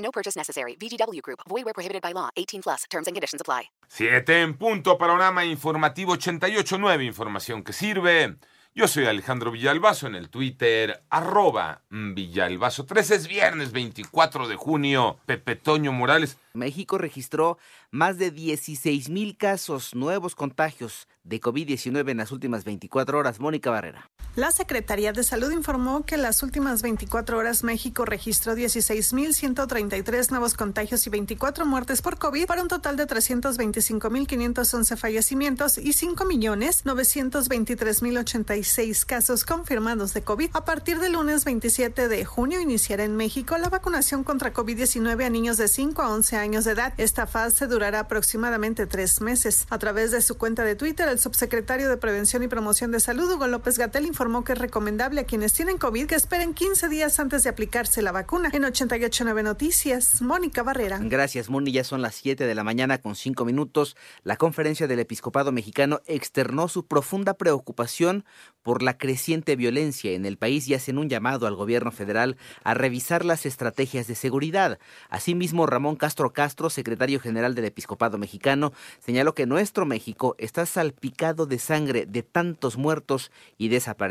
No purchase necessary. VGW Group. Void where prohibited by law. 18 plus. Terms and conditions apply. Siete en punto, panorama informativo 88.9, información que sirve. Yo soy Alejandro Villalbazo en el Twitter, arroba Villalbazo. 13 es viernes 24 de junio. Pepe Toño Morales. México registró más de 16 mil casos nuevos contagios de COVID-19 en las últimas 24 horas. Mónica Barrera. La Secretaría de Salud informó que en las últimas 24 horas México registró 16.133 nuevos contagios y 24 muertes por COVID para un total de 325.511 fallecimientos y 5.923.086 casos confirmados de COVID. A partir del lunes 27 de junio iniciará en México la vacunación contra COVID-19 a niños de 5 a 11 años de edad. Esta fase durará aproximadamente tres meses. A través de su cuenta de Twitter, el subsecretario de Prevención y Promoción de Salud, Hugo López Gatel, informó que es recomendable a quienes tienen COVID que esperen 15 días antes de aplicarse la vacuna. En 889 Noticias, Mónica Barrera. Gracias, Moni. Ya son las 7 de la mañana con 5 minutos. La conferencia del Episcopado Mexicano externó su profunda preocupación por la creciente violencia en el país y hacen un llamado al gobierno federal a revisar las estrategias de seguridad. Asimismo, Ramón Castro Castro, secretario general del Episcopado Mexicano, señaló que nuestro México está salpicado de sangre de tantos muertos y desaparecidos.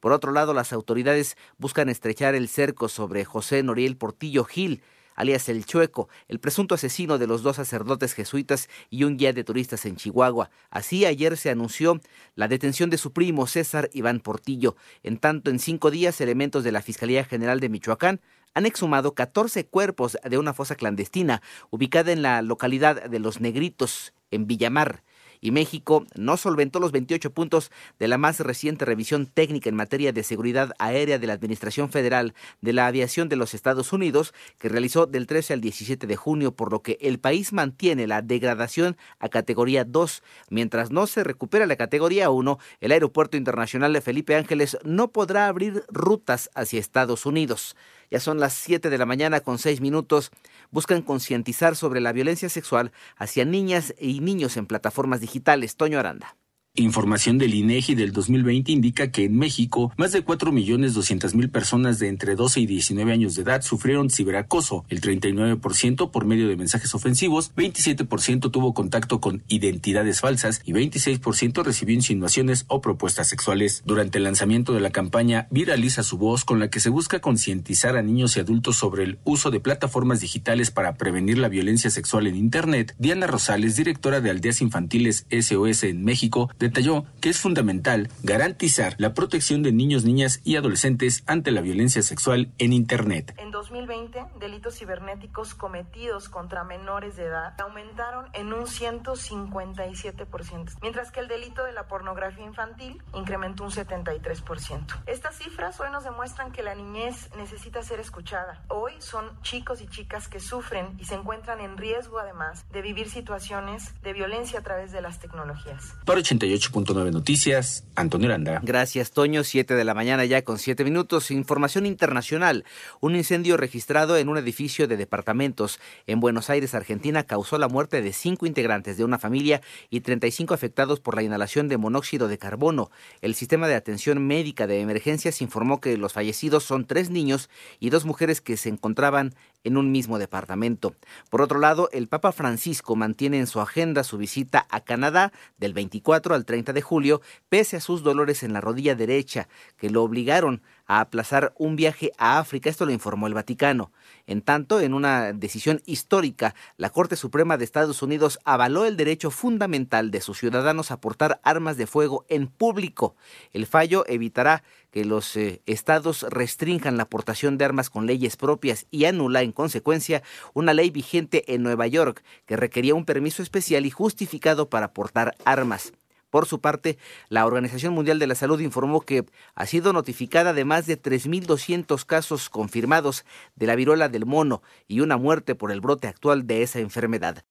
Por otro lado, las autoridades buscan estrechar el cerco sobre José Noriel Portillo Gil, alias El Chueco, el presunto asesino de los dos sacerdotes jesuitas y un guía de turistas en Chihuahua. Así ayer se anunció la detención de su primo César Iván Portillo. En tanto, en cinco días, elementos de la Fiscalía General de Michoacán han exhumado 14 cuerpos de una fosa clandestina ubicada en la localidad de Los Negritos, en Villamar y México no solventó los 28 puntos de la más reciente revisión técnica en materia de seguridad aérea de la Administración Federal de la Aviación de los Estados Unidos, que realizó del 13 al 17 de junio, por lo que el país mantiene la degradación a categoría 2. Mientras no se recupera la categoría 1, el Aeropuerto Internacional de Felipe Ángeles no podrá abrir rutas hacia Estados Unidos. Ya son las 7 de la mañana con 6 minutos. Buscan concientizar sobre la violencia sexual hacia niñas y niños en plataformas digitales. Toño Aranda. Información del INEGI del 2020 indica que en México más de 4.200.000 personas de entre 12 y 19 años de edad sufrieron ciberacoso, el 39% por medio de mensajes ofensivos, 27% tuvo contacto con identidades falsas y 26% recibió insinuaciones o propuestas sexuales. Durante el lanzamiento de la campaña Viraliza su voz con la que se busca concientizar a niños y adultos sobre el uso de plataformas digitales para prevenir la violencia sexual en Internet, Diana Rosales, directora de Aldeas Infantiles SOS en México, detalló que es fundamental garantizar la protección de niños, niñas y adolescentes ante la violencia sexual en Internet. 2020, delitos cibernéticos cometidos contra menores de edad aumentaron en un 157%, mientras que el delito de la pornografía infantil incrementó un 73%. Estas cifras hoy nos demuestran que la niñez necesita ser escuchada. Hoy son chicos y chicas que sufren y se encuentran en riesgo además de vivir situaciones de violencia a través de las tecnologías. Para 88.9 Noticias, Antonio Aranda. Gracias, Toño. 7 de la mañana ya con 7 minutos. Información internacional. Un incendio registrado en un edificio de departamentos en Buenos Aires, Argentina, causó la muerte de cinco integrantes de una familia y 35 afectados por la inhalación de monóxido de carbono. El sistema de atención médica de emergencias informó que los fallecidos son tres niños y dos mujeres que se encontraban en un mismo departamento. Por otro lado, el Papa Francisco mantiene en su agenda su visita a Canadá del 24 al 30 de julio, pese a sus dolores en la rodilla derecha, que lo obligaron a aplazar un viaje a África. Esto lo informó el Vaticano. En tanto, en una decisión histórica, la Corte Suprema de Estados Unidos avaló el derecho fundamental de sus ciudadanos a portar armas de fuego en público. El fallo evitará que los eh, estados restrinjan la aportación de armas con leyes propias y anula en consecuencia una ley vigente en Nueva York que requería un permiso especial y justificado para portar armas. Por su parte, la Organización Mundial de la Salud informó que ha sido notificada de más de 3.200 casos confirmados de la viruela del mono y una muerte por el brote actual de esa enfermedad.